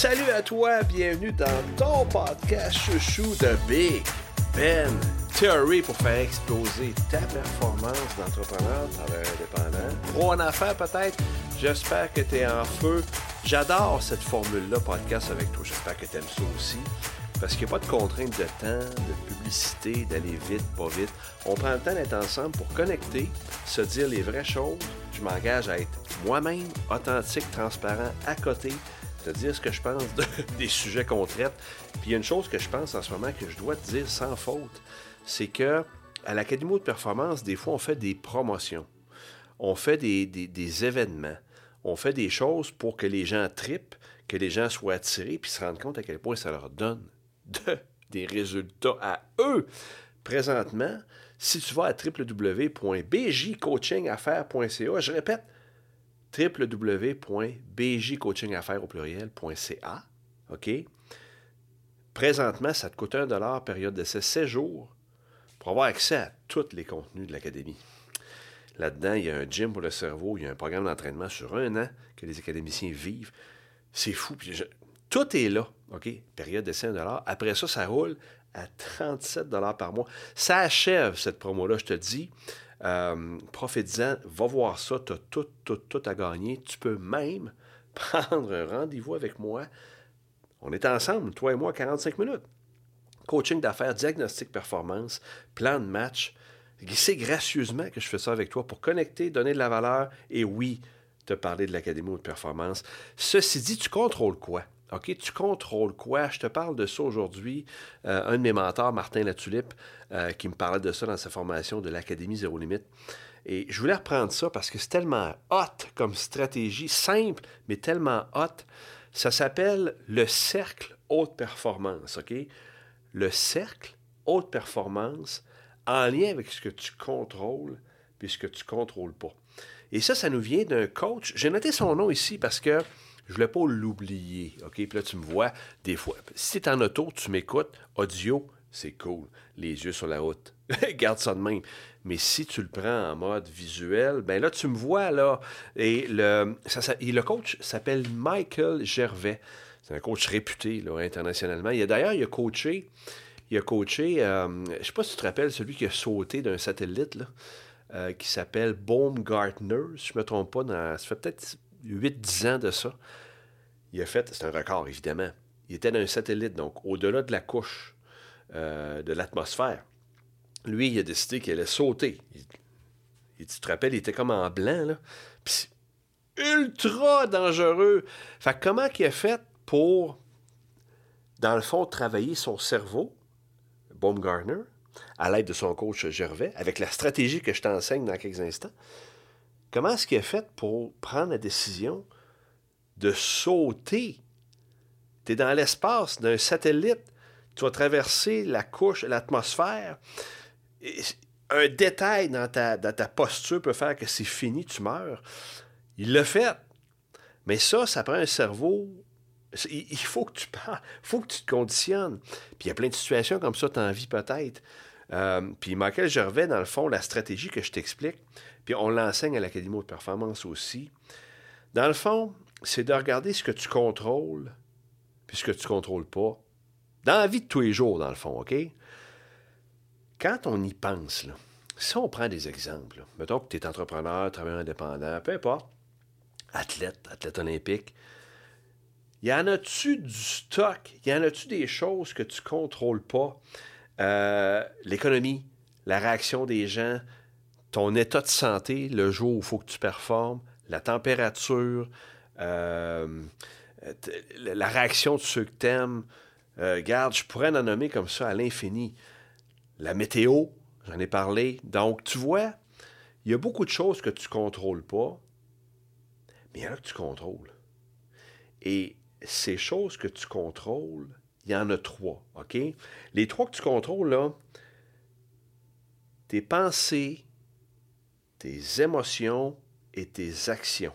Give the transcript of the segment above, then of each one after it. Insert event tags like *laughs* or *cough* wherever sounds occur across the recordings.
Salut à toi, bienvenue dans ton podcast chouchou de Big Ben Theory pour faire exploser ta performance d'entrepreneur, travailleur indépendant, pro en affaires peut-être. J'espère que tu es en feu. J'adore cette formule-là, podcast avec toi. J'espère que tu aimes ça aussi. Parce qu'il n'y a pas de contrainte de temps, de publicité, d'aller vite, pas vite. On prend le temps d'être ensemble pour connecter, se dire les vraies choses. Je m'engage à être moi-même, authentique, transparent, à côté, te dire ce que je pense *laughs* des sujets qu'on traite. Puis il y a une chose que je pense en ce moment que je dois te dire sans faute, c'est que à l'Académie de performance, des fois, on fait des promotions. On fait des, des événements. On fait des choses pour que les gens tripent, que les gens soient attirés, puis se rendent compte à quel point ça leur donne *laughs* de, des résultats à eux. Présentement, si tu vas à www.bjcoachingaffaires.ca, je répète, www.bjcoachingaffaires au pluriel.ca, OK? Présentement, ça te coûte un dollar, période d'essai 16 jours, pour avoir accès à tous les contenus de l'Académie. Là-dedans, il y a un gym pour le cerveau, il y a un programme d'entraînement sur un an que les académiciens vivent. C'est fou. tout est là. OK? Période d'essai 1 dollar. Après ça, ça roule à 37 dollars par mois. Ça achève cette promo-là, je te dis. Euh, en va voir ça, tu as tout, tout, tout à gagner. Tu peux même *laughs* prendre un rendez-vous avec moi. On est ensemble, toi et moi, 45 minutes. Coaching d'affaires, diagnostic performance, plan de match. C'est gracieusement que je fais ça avec toi pour connecter, donner de la valeur et oui, te parler de l'académie de performance. Ceci dit, tu contrôles quoi? OK, tu contrôles quoi? Je te parle de ça aujourd'hui. Euh, un de mes mentors, Martin Latulippe, euh, qui me parlait de ça dans sa formation de l'Académie Zéro Limite. Et je voulais reprendre ça parce que c'est tellement hot comme stratégie, simple, mais tellement hot. Ça s'appelle le cercle haute performance, OK? Le cercle haute performance en lien avec ce que tu contrôles puis ce que tu contrôles pas. Et ça, ça nous vient d'un coach. J'ai noté son nom ici parce que je voulais pas l'oublier. OK? Puis là, tu me vois des fois. Si tu es en auto, tu m'écoutes, audio, c'est cool. Les yeux sur la route. *laughs* Garde ça de même. Mais si tu le prends en mode visuel, ben là, tu me vois, là. Et le, ça, le coach s'appelle Michael Gervais. C'est un coach réputé, là, internationalement. Il a, d'ailleurs, il a coaché, il a coaché, euh, je sais pas si tu te rappelles, celui qui a sauté d'un satellite, là, euh, qui s'appelle Baumgartner, si je ne me trompe pas, dans, ça fait peut-être 8-10 ans de ça, il a fait, c'est un record évidemment, il était dans un satellite, donc au-delà de la couche euh, de l'atmosphère. Lui, il a décidé qu'il allait sauter. Il, tu te rappelles, il était comme en blanc, là. Puis ultra dangereux. Fait comment il a fait pour, dans le fond, travailler son cerveau, Baumgartner, à l'aide de son coach Gervais, avec la stratégie que je t'enseigne dans quelques instants, Comment est-ce qu'il a fait pour prendre la décision de sauter? Tu es dans l'espace d'un satellite, tu vas traverser la couche, l'atmosphère. Un détail dans ta, ta posture peut faire que c'est fini, tu meurs. Il l'a fait. Mais ça, ça prend un cerveau il faut que tu parles, il faut que tu te conditionnes. Puis il y a plein de situations comme ça, tu en vis peut-être. Euh, puis Michael Gervais, dans le fond, la stratégie que je t'explique, puis on l'enseigne à l'Académie de performance aussi. Dans le fond, c'est de regarder ce que tu contrôles puis ce que tu contrôles pas. Dans la vie de tous les jours, dans le fond, OK? Quand on y pense, si on prend des exemples, mettons que tu es entrepreneur, travailleur indépendant, peu importe, athlète, athlète olympique, y en a-tu du stock? Y en a-tu des choses que tu contrôles pas? Euh, l'économie, la réaction des gens, ton état de santé le jour où il faut que tu performes, la température, euh, la réaction de ceux que tu aimes. Euh, garde, je pourrais en nommer comme ça à l'infini. La météo, j'en ai parlé. Donc, tu vois, il y a beaucoup de choses que tu ne contrôles pas, mais il y en a que tu contrôles. Et ces choses que tu contrôles, il y en a trois, OK? Les trois que tu contrôles, là, tes pensées, tes émotions et tes actions.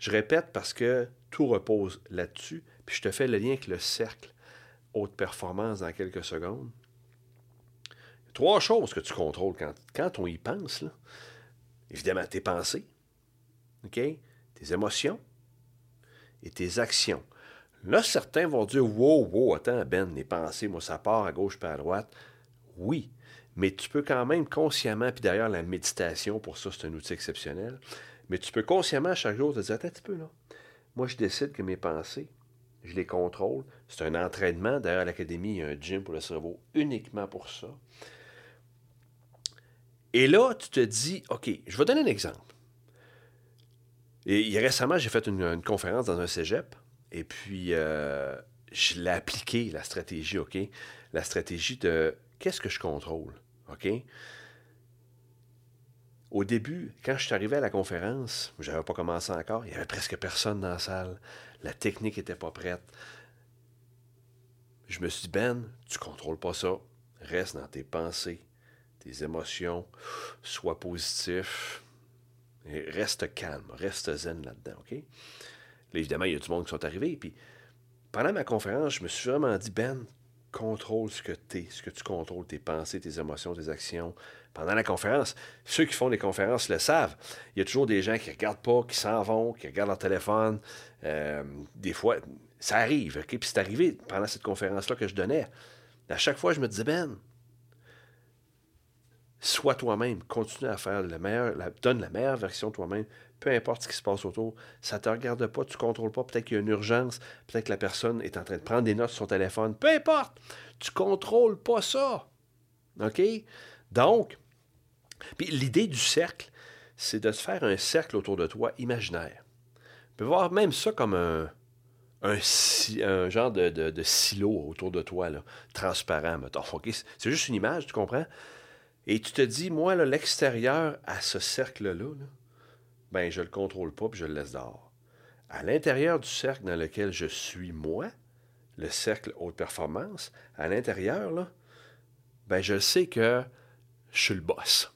Je répète parce que tout repose là-dessus, puis je te fais le lien avec le cercle haute performance dans quelques secondes. Trois choses que tu contrôles quand, quand on y pense. Évidemment, tes pensées, OK? tes émotions et tes actions. Là, certains vont dire Wow, wow, attends, Ben, les pensées, moi, ça part à gauche pas à droite. Oui, mais tu peux quand même consciemment, puis d'ailleurs, la méditation, pour ça, c'est un outil exceptionnel, mais tu peux consciemment chaque jour te dire Attends un petit peu, là. Moi, je décide que mes pensées, je les contrôle. C'est un entraînement. D'ailleurs, à l'Académie, il y a un gym pour le cerveau uniquement pour ça. Et là, tu te dis OK, je vais donner un exemple. Et récemment, j'ai fait une, conférence dans un cégep. Et puis, euh, je l'ai appliqué, la stratégie, OK? La stratégie de qu'est-ce que je contrôle, OK? Au début, quand je suis arrivé à la conférence, je n'avais pas commencé encore, il n'y avait presque personne dans la salle. La technique n'était pas prête. Je me suis dit, Ben, tu ne contrôles pas ça. Reste dans tes pensées, tes émotions. Sois positif. Et reste calme, reste zen là-dedans, OK? Évidemment, il y a du monde qui sont arrivés. Puis, pendant ma conférence, je me suis vraiment dit, Ben, contrôle ce que tu es, ce que tu contrôles, tes pensées, tes émotions, tes actions. Pendant la conférence, ceux qui font des conférences le savent. Il y a toujours des gens qui ne regardent pas, qui s'en vont, qui regardent leur téléphone. Euh, des fois, ça arrive. OK? Puis c'est arrivé pendant cette conférence-là que je donnais. À chaque fois, je me disais, Ben, sois toi-même, continue à faire le meilleur, donne la meilleure version de toi-même, peu importe ce qui se passe autour. Ça ne te regarde pas, tu ne contrôles pas. Peut-être qu'il y a une urgence, peut-être que la personne est en train de prendre des notes sur son téléphone. Peu importe, tu ne contrôles pas ça. OK? Donc, l'idée du cercle, c'est de se faire un cercle autour de toi imaginaire. Tu peux voir même ça comme un, genre de, silo autour de toi, transparent. C'est juste une image, tu comprends? Et tu te dis, moi, l'extérieur à ce cercle-là, ben, je ne le contrôle pas puis je le laisse dehors. À l'intérieur du cercle dans lequel je suis moi, le cercle haute performance, à l'intérieur, là, ben, je sais que je suis le boss.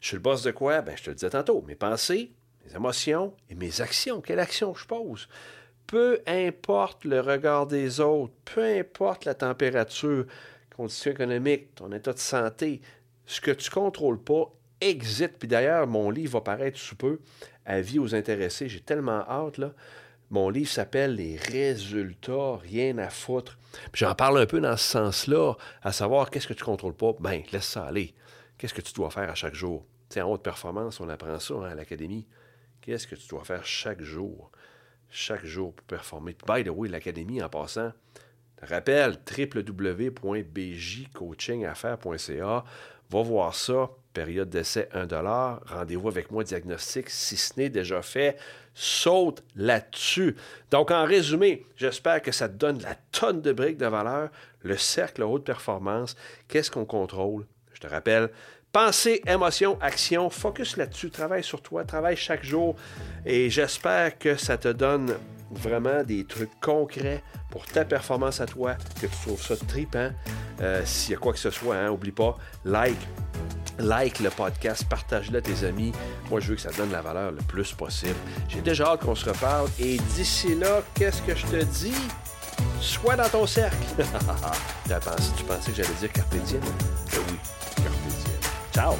Je suis le boss de quoi? Ben, je te le disais tantôt, mes pensées, mes émotions et mes actions. Quelle action je pose? Peu importe le regard des autres, peu importe la température, conditions économiques, ton état de santé, ce que tu contrôles pas existe. Puis d'ailleurs, mon livre va paraître sous peu, Avis aux intéressés. J'ai tellement hâte, là. Mon livre s'appelle Les résultats, rien à foutre. Puis j'en parle un peu dans ce sens-là, à savoir qu'est-ce que tu contrôles pas? Ben, laisse ça aller. Qu'est-ce que tu dois faire à chaque jour? Tu en haute performance, on apprend ça hein, à l'académie. Qu'est-ce que tu dois faire chaque jour? Chaque jour pour performer. By the way, l'académie, en passant, rappelle www.bjcoachingaffaires.ca. Va voir ça. Période d'essai 1 Rendez-vous avec moi, diagnostic. Si ce n'est déjà fait, saute là-dessus. Donc, en résumé, j'espère que ça te donne la tonne de briques de valeur, le cercle haute performance. Qu'est-ce qu'on contrôle? Je te rappelle, pensée, émotion, action, focus là-dessus, travaille sur toi, travaille chaque jour et j'espère que ça te donne vraiment des trucs concrets pour ta performance à toi, que tu trouves ça tripant. Euh, S'il y a quoi que ce soit, hein, oublie pas, like, like le podcast, partage-le à tes amis. Moi, je veux que ça donne la valeur le plus possible. J'ai déjà hâte qu'on se reparle et d'ici là, qu'est-ce que je te dis? Sois dans ton cercle. *laughs* tu pensais que j'allais dire carpé Ben oui. Ciao.